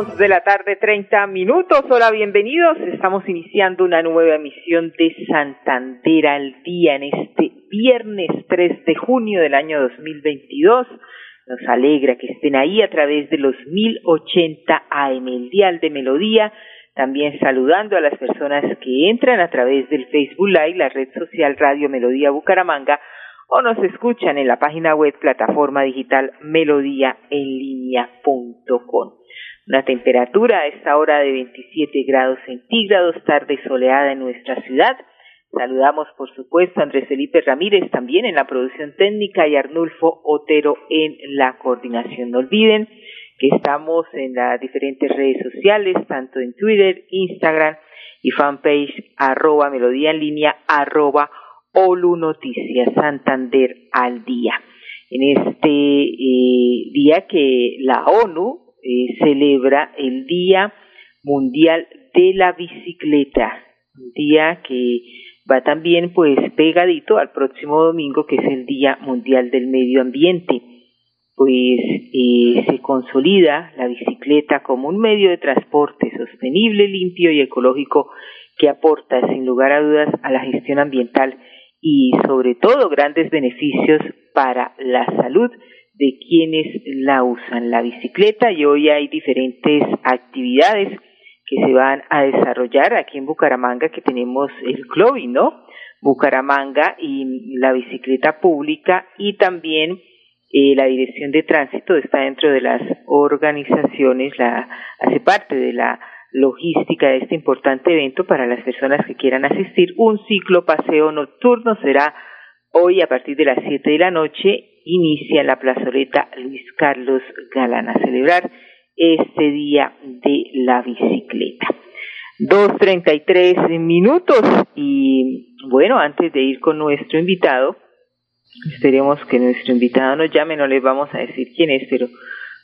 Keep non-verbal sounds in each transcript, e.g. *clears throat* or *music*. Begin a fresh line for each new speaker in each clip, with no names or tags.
Dos de la tarde, treinta minutos. Hola, bienvenidos. Estamos iniciando una nueva emisión de Santander al día en este viernes 3 de junio del año 2022. Nos alegra que estén ahí a través de los 1080 AM, el dial de Melodía. También saludando a las personas que entran a través del Facebook Live, la red social Radio Melodía Bucaramanga, o nos escuchan en la página web plataforma digital melodíaenlínea.com. Una temperatura a esta hora de 27 grados centígrados, tarde soleada en nuestra ciudad. Saludamos, por supuesto, a Andrés Felipe Ramírez también en la producción técnica y Arnulfo Otero en la coordinación. No olviden que estamos en las diferentes redes sociales, tanto en Twitter, Instagram y fanpage arroba melodía en línea arroba Olu Noticias Santander al día. En este eh, día que la ONU eh, celebra el Día Mundial de la Bicicleta, un día que va también pues pegadito al próximo domingo que es el Día Mundial del Medio Ambiente. Pues eh, se consolida la bicicleta como un medio de transporte sostenible, limpio y ecológico que aporta sin lugar a dudas a la gestión ambiental y sobre todo grandes beneficios para la salud de quienes la usan la bicicleta y hoy hay diferentes actividades que se van a desarrollar aquí en Bucaramanga que tenemos el CLOVI, ¿no? Bucaramanga y la bicicleta pública y también eh, la dirección de tránsito está dentro de las organizaciones, la, hace parte de la logística de este importante evento para las personas que quieran asistir. Un ciclo paseo nocturno será hoy a partir de las 7 de la noche inicia la plazoleta Luis Carlos Galán a celebrar este día de la bicicleta. Dos treinta y tres minutos y bueno, antes de ir con nuestro invitado, esperemos que nuestro invitado nos llame, no les vamos a decir quién es, pero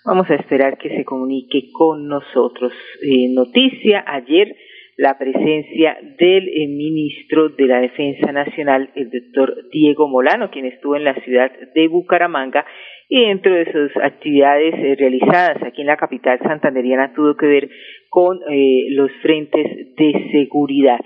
vamos a esperar que se comunique con nosotros. Eh, noticia, ayer la presencia del eh, ministro de la Defensa Nacional, el doctor Diego Molano, quien estuvo en la ciudad de Bucaramanga y dentro de sus actividades eh, realizadas aquí en la capital santanderiana tuvo que ver con eh, los frentes de seguridad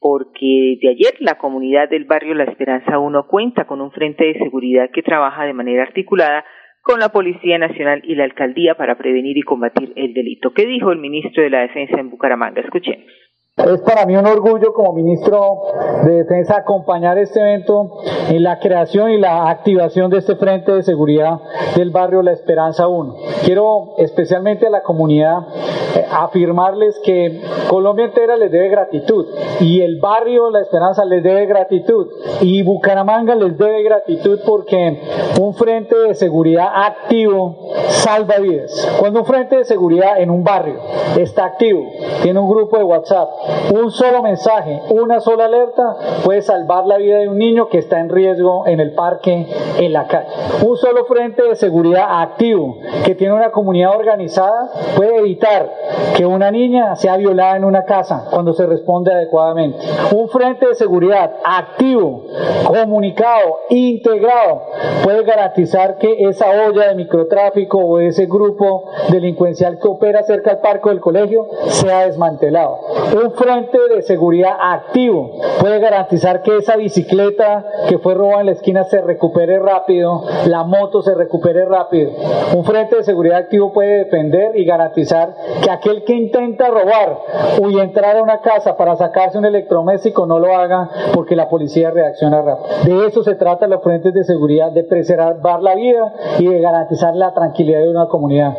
porque de ayer la comunidad del barrio La Esperanza 1 cuenta con un frente de seguridad que trabaja de manera articulada con la Policía Nacional y la Alcaldía para prevenir y combatir el delito. ¿Qué dijo el ministro de la Defensa en Bucaramanga? Escuchemos.
Es para mí un orgullo como ministro de Defensa acompañar este evento en la creación y la activación de este Frente de Seguridad del barrio La Esperanza 1. Quiero especialmente a la comunidad eh, afirmarles que Colombia entera les debe gratitud y el barrio La Esperanza les debe gratitud y Bucaramanga les debe gratitud porque un Frente de Seguridad activo salva vidas. Cuando un Frente de Seguridad en un barrio está activo, tiene un grupo de WhatsApp, un solo mensaje, una sola alerta puede salvar la vida de un niño que está en riesgo en el parque, en la calle. Un solo frente de seguridad activo que tiene una comunidad organizada puede evitar que una niña sea violada en una casa cuando se responde adecuadamente. Un frente de seguridad activo, comunicado, integrado, puede garantizar que esa olla de microtráfico o ese grupo delincuencial que opera cerca del parque del colegio sea desmantelado. Frente de seguridad activo puede garantizar que esa bicicleta que fue robada en la esquina se recupere rápido, la moto se recupere rápido. Un frente de seguridad activo puede defender y garantizar que aquel que intenta robar o entrar a una casa para sacarse un electrodoméstico no lo haga porque la policía reacciona rápido. De eso se trata los frentes de seguridad, de preservar la vida y de garantizar la tranquilidad de una comunidad.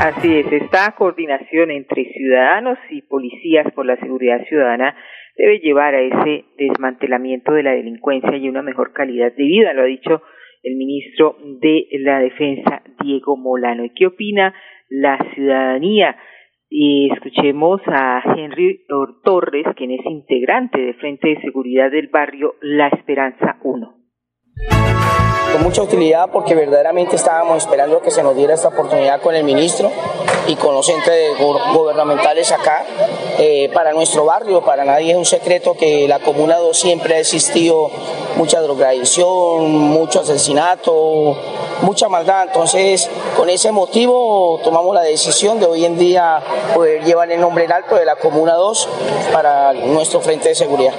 Así es, esta coordinación entre ciudadanos y policías por la seguridad ciudadana debe llevar a ese desmantelamiento de la delincuencia y una mejor calidad de vida, lo ha dicho el ministro de la Defensa, Diego Molano. ¿Y qué opina la ciudadanía. Y escuchemos a Henry Torres, quien es integrante de Frente de Seguridad del barrio La Esperanza 1
con mucha utilidad porque verdaderamente estábamos esperando que se nos diera esta oportunidad con el ministro y con los entes gubernamentales acá eh, para nuestro barrio. Para nadie es un secreto que la Comuna 2 siempre ha existido mucha drogadicción, mucho asesinato, mucha maldad. Entonces, con ese motivo tomamos la decisión de hoy en día poder llevar el nombre en alto de la Comuna 2 para nuestro frente de seguridad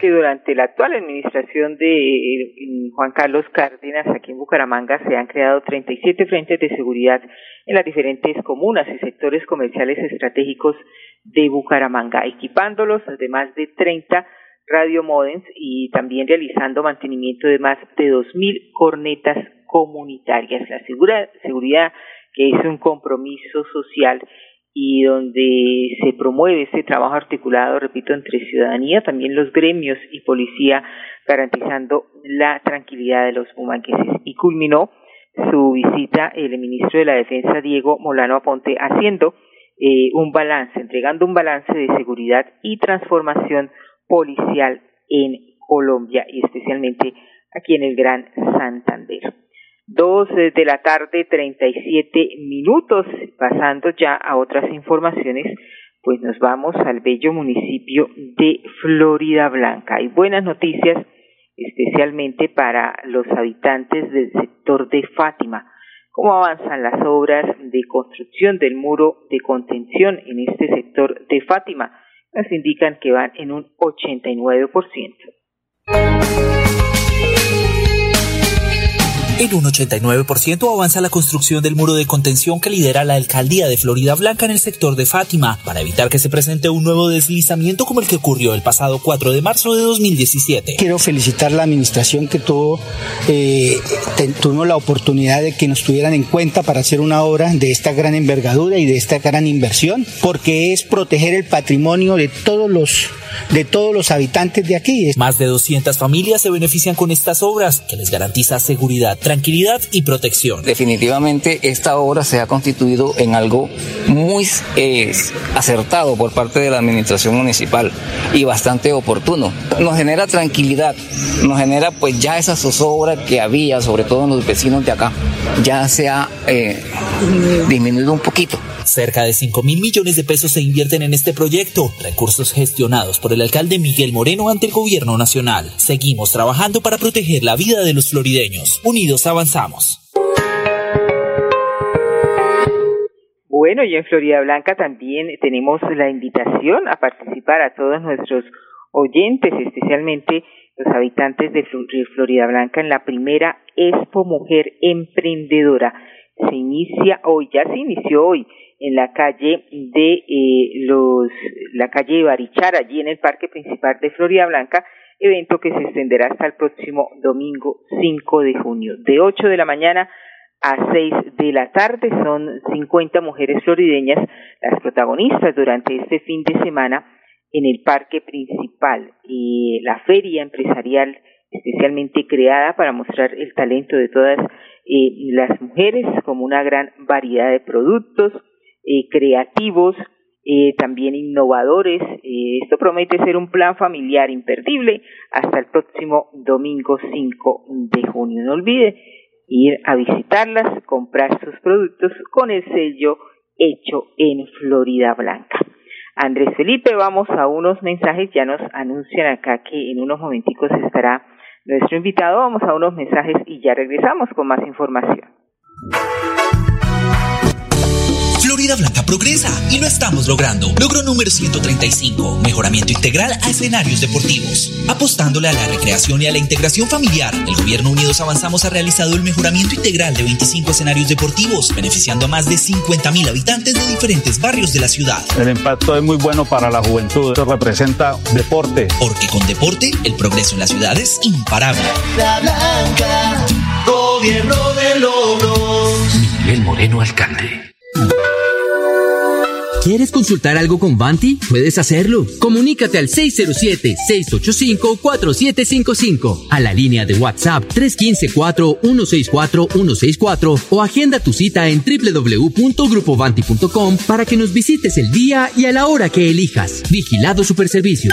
que durante la actual administración de eh, Juan Carlos Cárdenas aquí en Bucaramanga se han creado 37 frentes de seguridad en las diferentes comunas y sectores comerciales estratégicos de Bucaramanga, equipándolos de más de 30 radiomodems y también realizando mantenimiento de más de 2.000 cornetas comunitarias. La seguridad que es un compromiso social y donde se promueve ese trabajo articulado, repito, entre ciudadanía, también los gremios y policía, garantizando la tranquilidad de los humanqueses. Y culminó su visita el ministro de la Defensa, Diego Molano Aponte, haciendo eh, un balance, entregando un balance de seguridad y transformación policial en Colombia y especialmente aquí en el Gran Santander. Dos de la tarde, treinta y siete minutos. Pasando ya a otras informaciones, pues nos vamos al bello municipio de Florida Blanca. Hay buenas noticias, especialmente para los habitantes del sector de Fátima. ¿Cómo avanzan las obras de construcción del muro de contención en este sector de Fátima? Nos indican que van en un 89%.
En un 89% avanza la construcción del muro de contención que lidera la alcaldía de Florida Blanca en el sector de Fátima, para evitar que se presente un nuevo deslizamiento como el que ocurrió el pasado 4 de marzo de 2017.
Quiero felicitar la administración que tuvo, eh, la oportunidad de que nos tuvieran en cuenta para hacer una obra de esta gran envergadura y de esta gran inversión, porque es proteger el patrimonio de todos los de todos los habitantes de aquí.
Más de 200 familias se benefician con estas obras que les garantiza seguridad, tranquilidad y protección.
Definitivamente esta obra se ha constituido en algo muy eh, acertado por parte de la administración municipal y bastante oportuno. Nos genera tranquilidad, nos genera pues ya esa zozobra que había, sobre todo en los vecinos de acá, ya se ha eh, disminuido un poquito.
Cerca de 5 mil millones de pesos se invierten en este proyecto, recursos gestionados por el alcalde Miguel Moreno ante el gobierno nacional. Seguimos trabajando para proteger la vida de los florideños. Unidos avanzamos.
Bueno, y en Florida Blanca también tenemos la invitación a participar a todos nuestros oyentes, especialmente los habitantes de Florida Blanca, en la primera Expo Mujer Emprendedora. Se inicia hoy, ya se inició hoy, en la calle de eh, los la calle de Barichar allí en el parque principal de Florida Blanca evento que se extenderá hasta el próximo domingo 5 de junio. De 8 de la mañana a 6 de la tarde son 50 mujeres florideñas las protagonistas durante este fin de semana en el parque principal. Y la feria empresarial especialmente creada para mostrar el talento de todas eh, las mujeres como una gran variedad de productos eh, creativos, eh, también innovadores. Eh, esto promete ser un plan familiar imperdible hasta el próximo domingo 5 de junio. No olvide ir a visitarlas, comprar sus productos con el sello hecho en Florida Blanca. Andrés Felipe, vamos a unos mensajes, ya nos anuncian acá que en unos momenticos estará nuestro invitado, vamos a unos mensajes y ya regresamos con más información.
Florida Blanca progresa y lo estamos logrando. Logro número 135, mejoramiento integral a escenarios deportivos. Apostándole a la recreación y a la integración familiar, el Gobierno Unidos Avanzamos ha realizado el mejoramiento integral de 25 escenarios deportivos, beneficiando a más de 50.000 habitantes de diferentes barrios de la ciudad.
El impacto es muy bueno para la juventud, esto representa deporte.
Porque con deporte, el progreso en la ciudad es imparable.
La Blanca, gobierno de logros.
Miguel Moreno, alcalde.
¿Quieres consultar algo con Vanti? Puedes hacerlo. Comunícate al 607-685-4755, a la línea de WhatsApp 315-4164-164 o agenda tu cita en www.grupovanti.com para que nos visites el día y a la hora que elijas. Vigilado Superservicios.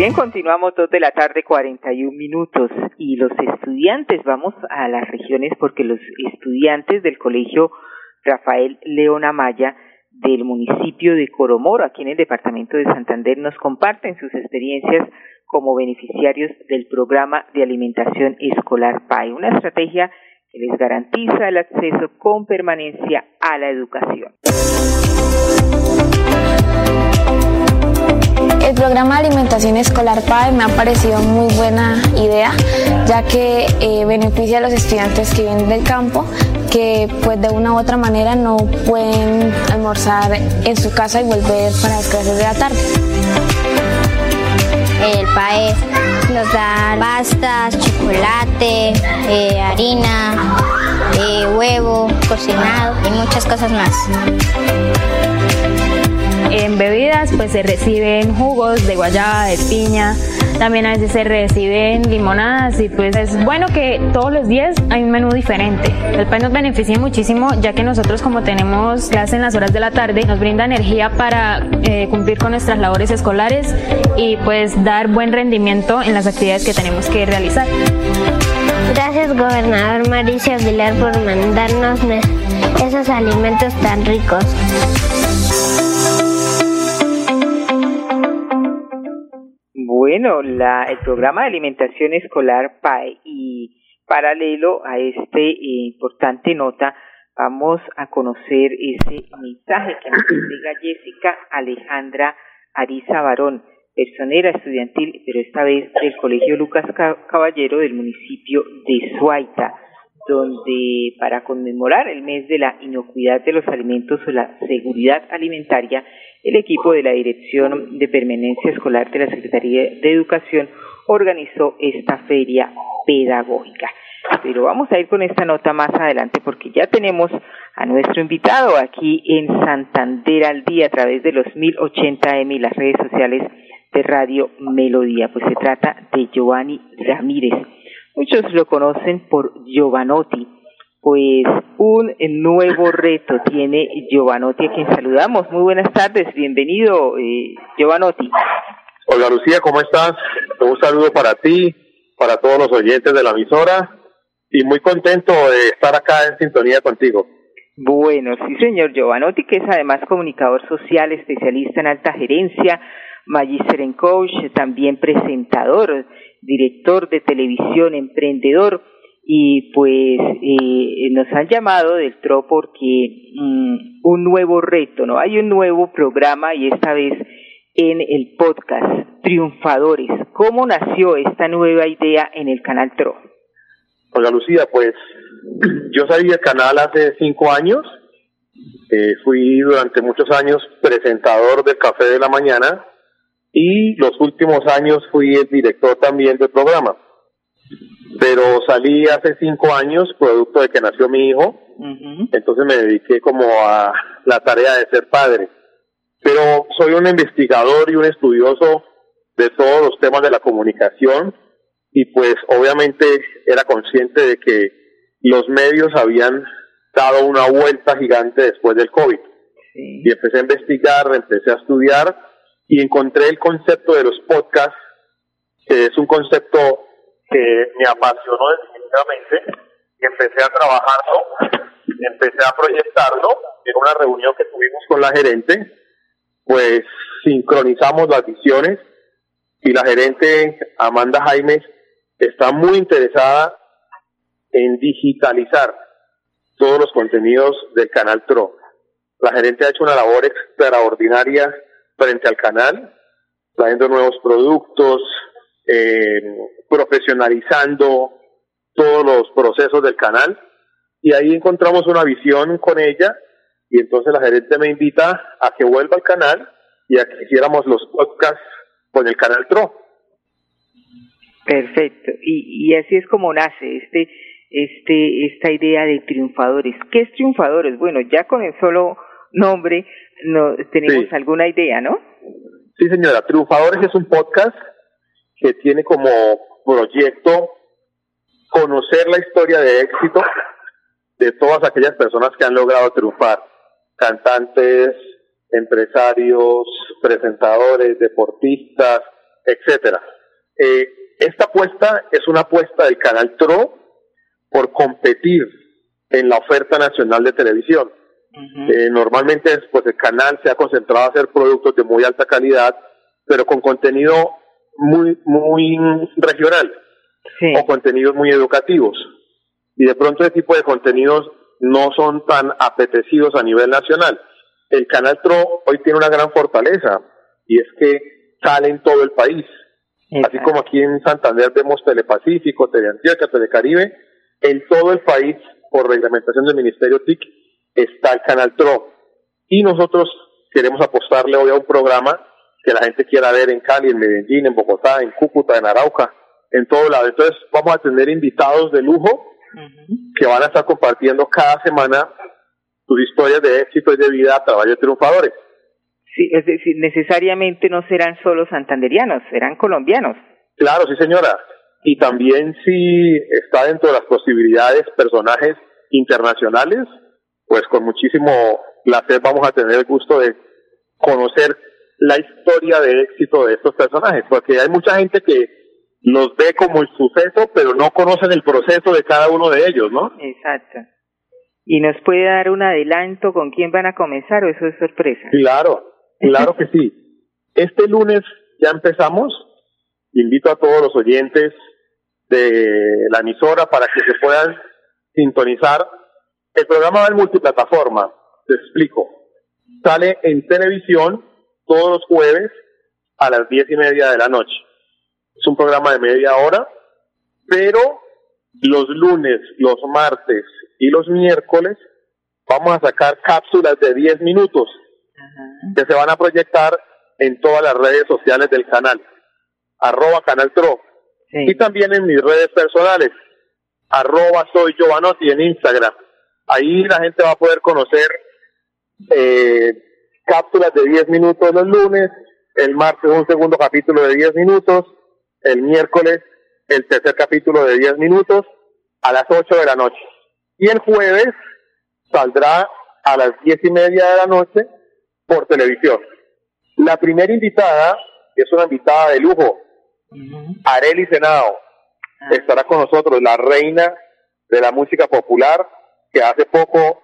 Bien, continuamos dos de la tarde, 41 minutos. Y los estudiantes, vamos a las regiones porque los estudiantes del colegio Rafael León Amaya del municipio de Coromoro, aquí en el departamento de Santander, nos comparten sus experiencias como beneficiarios del programa de alimentación escolar PAE, una estrategia que les garantiza el acceso con permanencia a la educación.
El programa de alimentación escolar PAE me ha parecido muy buena idea, ya que eh, beneficia a los estudiantes que vienen del campo, que pues de una u otra manera no pueden almorzar en su casa y volver para las clases de la tarde.
El PAE nos da pastas, chocolate, eh, harina, eh, huevo cocinado y muchas cosas más.
En bebidas pues se reciben jugos de guayaba, de piña, también a veces se reciben limonadas y pues es bueno que todos los días hay un menú diferente. El PAE nos beneficia muchísimo ya que nosotros como tenemos clase en las horas de la tarde nos brinda energía para eh, cumplir con nuestras labores escolares y pues dar buen rendimiento en las actividades que tenemos que realizar.
Gracias gobernador Mauricio Aguilar por mandarnos esos alimentos tan ricos.
Bueno, la, el programa de alimentación escolar PAE. Y paralelo a este eh, importante nota, vamos a conocer ese mensaje que nos entrega Jessica Alejandra Ariza Barón, personera estudiantil, pero esta vez del Colegio Lucas Caballero del municipio de Suaita, donde para conmemorar el mes de la inocuidad de los alimentos o la seguridad alimentaria, el equipo de la Dirección de Permanencia Escolar de la Secretaría de Educación organizó esta feria pedagógica. Pero vamos a ir con esta nota más adelante porque ya tenemos a nuestro invitado aquí en Santander al día a través de los 1080M y las redes sociales de Radio Melodía. Pues se trata de Giovanni Ramírez. Muchos lo conocen por Giovanotti pues un nuevo reto tiene Giovanotti, a quien saludamos. Muy buenas tardes, bienvenido eh, Giovanotti.
Hola Lucía, ¿cómo estás? Un saludo para ti, para todos los oyentes de la emisora y muy contento de estar acá en sintonía contigo.
Bueno, sí señor Giovanotti, que es además comunicador social, especialista en alta gerencia, magíster en coach, también presentador, director de televisión, emprendedor y pues eh, nos han llamado del TRO porque mm, un nuevo reto, ¿no? Hay un nuevo programa y esta vez en el podcast Triunfadores. ¿Cómo nació esta nueva idea en el canal TRO?
Hola Lucía, pues *clears throat* yo salí del canal hace cinco años, eh, fui durante muchos años presentador del Café de la Mañana y los últimos años fui el director también del programa pero salí hace cinco años producto de que nació mi hijo, entonces me dediqué como a la tarea de ser padre. Pero soy un investigador y un estudioso de todos los temas de la comunicación y pues obviamente era consciente de que los medios habían dado una vuelta gigante después del COVID. Y empecé a investigar, empecé a estudiar y encontré el concepto de los podcasts, que es un concepto que me apasionó definitivamente y empecé a trabajarlo, empecé a proyectarlo en una reunión que tuvimos con la gerente, pues sincronizamos las visiones y la gerente Amanda Jaimes está muy interesada en digitalizar todos los contenidos del canal TRO. La gerente ha hecho una labor extraordinaria frente al canal, trayendo nuevos productos, eh, profesionalizando todos los procesos del canal y ahí encontramos una visión con ella y entonces la gerente me invita a que vuelva al canal y a que hiciéramos los podcasts con el canal TRO.
Perfecto. Y, y así es como nace este, este, esta idea de triunfadores. ¿Qué es triunfadores? Bueno, ya con el solo nombre no tenemos alguna idea, ¿no?
Sí, señora. Triunfadores es un podcast que tiene como proyecto conocer la historia de éxito de todas aquellas personas que han logrado triunfar, cantantes, empresarios, presentadores, deportistas, etcétera. Eh, esta apuesta es una apuesta del canal TRO por competir en la oferta nacional de televisión. eh, normalmente pues el canal se ha concentrado a hacer productos de muy alta calidad, pero con contenido muy muy regional o contenidos muy educativos. Y de pronto ese tipo de contenidos no son tan apetecidos a nivel nacional. El canal TRO hoy tiene una gran fortaleza y es que sale en todo el país. Así como aquí en Santander vemos Telepacífico, Teleantioquia, Telecaribe, en todo el país, por reglamentación del Ministerio TIC, está el canal TRO. Y nosotros queremos apostarle hoy a un programa que la gente quiera ver en Cali, en Medellín, en Bogotá, en Cúcuta, en Arauca, en todo lado. Entonces vamos a tener invitados de lujo que van a estar compartiendo cada semana sus historias de éxito y de vida a través de triunfadores.
Sí, es decir, necesariamente no serán solo santanderianos, serán colombianos.
Claro, sí señora. Y también si está dentro de las posibilidades personajes internacionales, pues con muchísimo placer vamos a tener el gusto de conocer la historia de éxito de estos personajes, porque hay mucha gente que los ve como el suceso, pero no conocen el proceso de cada uno de ellos, ¿no?
Exacto. ¿Y nos puede dar un adelanto con quién van a comenzar o eso es sorpresa?
Claro, claro que sí. Este lunes ya empezamos. Invito a todos los oyentes de la emisora para que se puedan sintonizar. El programa va en multiplataforma, te explico. Sale en televisión todos los jueves a las diez y media de la noche. Es un programa de media hora, pero los lunes, los martes y los miércoles vamos a sacar cápsulas de 10 minutos que se van a proyectar en todas las redes sociales del canal, arroba canal TRO, y también en mis redes personales, arroba soy Giovanotti en Instagram. Ahí la gente va a poder conocer eh, cápsulas de 10 minutos los lunes, el martes un segundo capítulo de 10 minutos, el miércoles el tercer capítulo de 10 minutos a las 8 de la noche. Y el jueves saldrá a las diez y media de la noche por televisión. La primera invitada es una invitada de lujo, Areli Senado. Estará con nosotros la reina de la música popular, que hace poco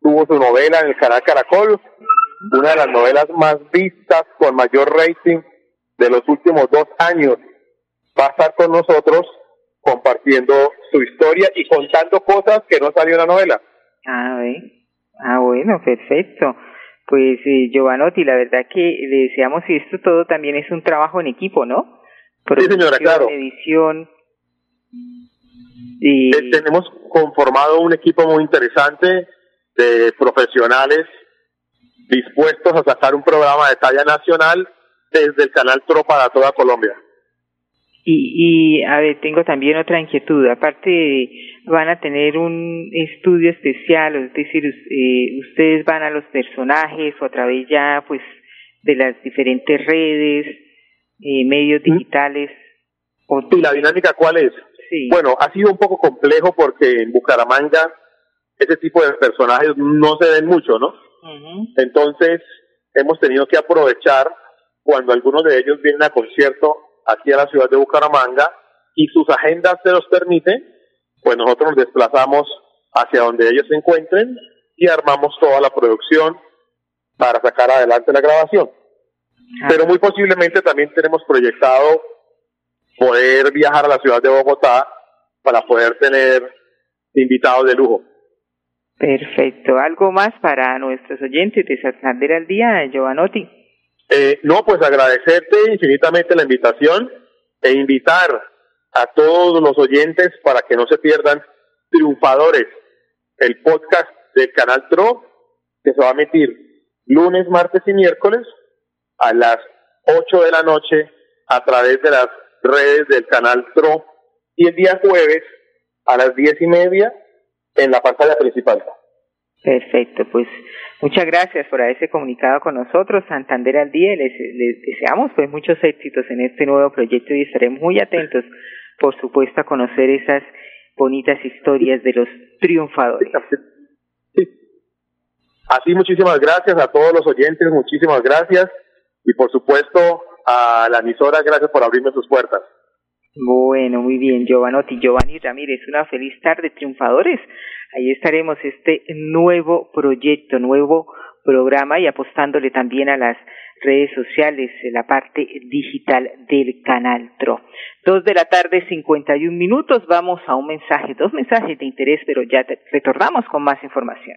tuvo su novela en el canal Caracol, una de las novelas más vistas con mayor rating de los últimos dos años. Va a estar con nosotros compartiendo su historia y contando cosas que no salió en la novela.
Ah, ah bueno, perfecto. Pues eh, Giovanotti, la verdad que le deseamos y esto todo también es un trabajo en equipo, ¿no?
sí, señora, claro.
Edición.
Y... Eh, tenemos conformado un equipo muy interesante de profesionales dispuestos a sacar un programa de talla nacional desde el canal Tropa a toda Colombia.
Y, y, a ver, tengo también otra inquietud. Aparte, van a tener un estudio especial, es decir, eh, ustedes van a los personajes o a través ya, pues, de las diferentes redes, eh, medios digitales.
¿Y la dinámica cuál es?
Sí.
Bueno, ha sido un poco complejo porque en Bucaramanga ese tipo de personajes no se ven mucho, ¿no? Entonces, hemos tenido que aprovechar cuando algunos de ellos vienen a concierto aquí a la ciudad de Bucaramanga y sus agendas se los permiten, pues nosotros nos desplazamos hacia donde ellos se encuentren y armamos toda la producción para sacar adelante la grabación. Pero muy posiblemente también tenemos proyectado poder viajar a la ciudad de Bogotá para poder tener invitados de lujo.
Perfecto. ¿Algo más para nuestros oyentes de Santander al día, Giovanotti?
Eh, no, pues agradecerte infinitamente la invitación e invitar a todos los oyentes para que no se pierdan Triunfadores, el podcast del canal TRO, que se va a emitir lunes, martes y miércoles a las 8 de la noche a través de las redes del canal TRO y el día jueves a las diez y media en la pantalla principal.
Perfecto, pues muchas gracias por haberse comunicado con nosotros, Santander al día, les, les deseamos pues muchos éxitos en este nuevo proyecto y estaremos muy atentos, por supuesto, a conocer esas bonitas historias de los triunfadores.
Así, muchísimas gracias a todos los oyentes, muchísimas gracias y por supuesto a la emisora, gracias por abrirme sus puertas.
Bueno, muy bien, Giovanotti, Giovanni Ramírez, una feliz tarde, triunfadores. Ahí estaremos este nuevo proyecto, nuevo programa y apostándole también a las redes sociales, la parte digital del canal TRO. Dos de la tarde, 51 minutos, vamos a un mensaje, dos mensajes de interés, pero ya retornamos con más información.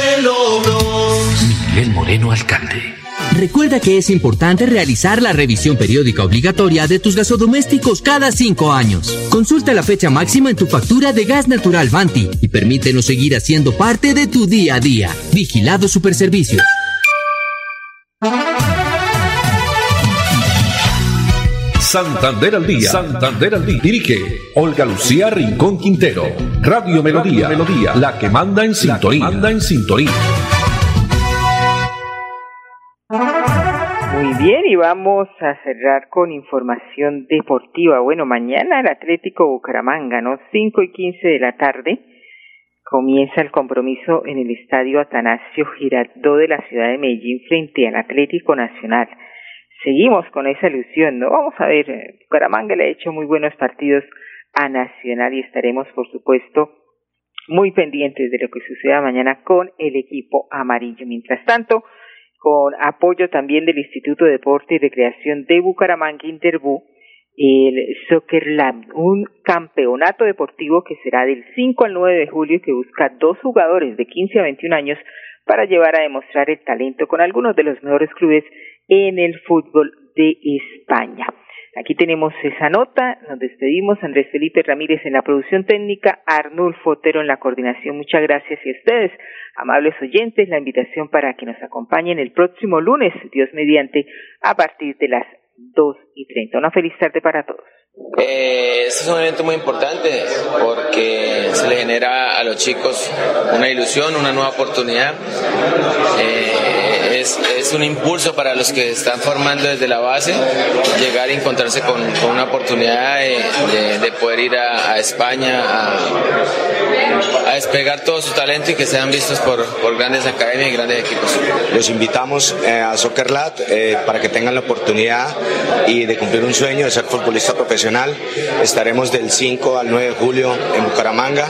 Miguel Moreno, alcalde. Recuerda que es importante realizar la revisión periódica obligatoria de tus gasodomésticos cada cinco años. Consulta la fecha máxima en tu factura de gas natural Banti y permítenos seguir haciendo parte de tu día a día. Vigilado Superservicios.
Santander al día. Santander al día. Dirige Olga Lucía Rincón Quintero. Radio Melodía. Melodía. La que manda en sintonía. Manda en sintonía.
Y vamos a cerrar con información deportiva. Bueno, mañana el Atlético Bucaramanga, ¿no? 5 y 15 de la tarde, comienza el compromiso en el Estadio Atanasio Girardot de la ciudad de Medellín frente al Atlético Nacional. Seguimos con esa ilusión, ¿no? Vamos a ver, eh, Bucaramanga le ha hecho muy buenos partidos a Nacional y estaremos, por supuesto, muy pendientes de lo que suceda mañana con el equipo amarillo. Mientras tanto, con apoyo también del Instituto de Deporte y Recreación de Bucaramanga Interbú, el Soccer Lab, un campeonato deportivo que será del 5 al 9 de julio y que busca dos jugadores de 15 a 21 años para llevar a demostrar el talento con algunos de los mejores clubes en el fútbol de España. Aquí tenemos esa nota, nos despedimos, Andrés Felipe Ramírez en la producción técnica, Arnulfo Otero en la coordinación, muchas gracias y a ustedes, amables oyentes, la invitación para que nos acompañen el próximo lunes, Dios mediante, a partir de las dos y treinta. Una feliz tarde para todos.
Eh, este es un evento muy importante porque se le genera a los chicos una ilusión, una nueva oportunidad. Eh, es, un impulso para los que están formando desde la base, llegar y encontrarse con, con una oportunidad de, de, de poder ir a, a España a, a, despegar todo su talento y que sean vistos por, por grandes academias y grandes equipos.
Los invitamos eh, a Soccer Lab eh, para que tengan la oportunidad y de cumplir un sueño de ser futbolista profesional. Estaremos del 5 al 9 de julio en Bucaramanga.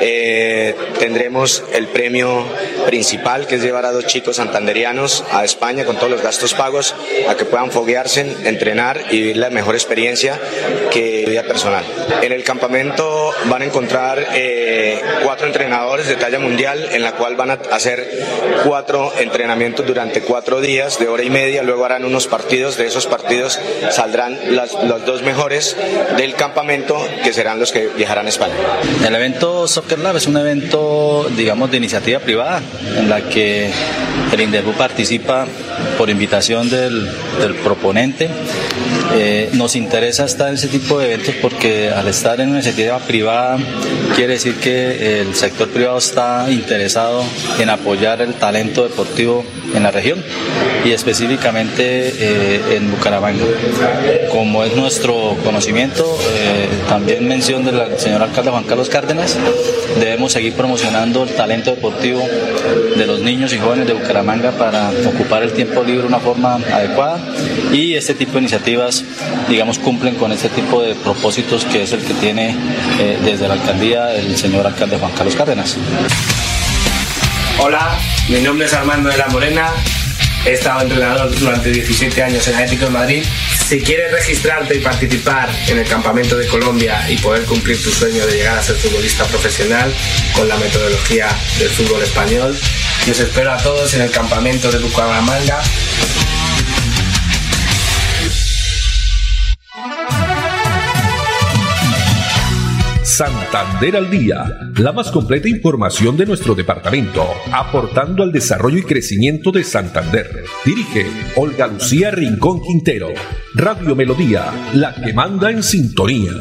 Eh, tendremos el premio principal que es llevar a dos chicos santanderianos a España con todos los gastos pagos a que puedan foguearse, entrenar y vivir la mejor experiencia que vida personal. En el campamento van a encontrar eh, cuatro entrenadores de talla mundial en la cual van a hacer cuatro entrenamientos durante cuatro días de hora y media, luego harán unos partidos, de esos partidos saldrán las, los dos mejores del campamento que serán los que viajarán a España.
El evento Soccer Lab es un evento, digamos, de iniciativa privada en la que el INDERBU participa por invitación del, proponente Eh, nos interesa estar en ese tipo de eventos porque al estar en una iniciativa privada quiere decir que el sector privado está interesado en apoyar el talento deportivo en la región y específicamente eh, en Bucaramanga. Como es nuestro conocimiento, eh, también mención del señor alcalde Juan Carlos Cárdenas, debemos seguir promocionando el talento deportivo de los niños y jóvenes de Bucaramanga para ocupar el tiempo libre de una forma adecuada y este tipo de iniciativas, digamos, cumplen con este tipo de propósitos que es el que tiene eh, desde la alcaldía el señor alcalde Juan Carlos Cárdenas.
Hola, mi nombre es Armando de la Morena, he estado entrenador durante 17 años en Atlético de Madrid. Si quieres registrarte y participar en el Campamento de Colombia y poder cumplir tu sueño de llegar a ser futbolista profesional con la metodología del fútbol español, yo os espero a todos en el Campamento de Bucaramanga
Santander al Día, la más completa información de nuestro departamento, aportando al desarrollo y crecimiento de Santander. Dirige Olga Lucía Rincón Quintero. Radio Melodía, la que manda en sintonía.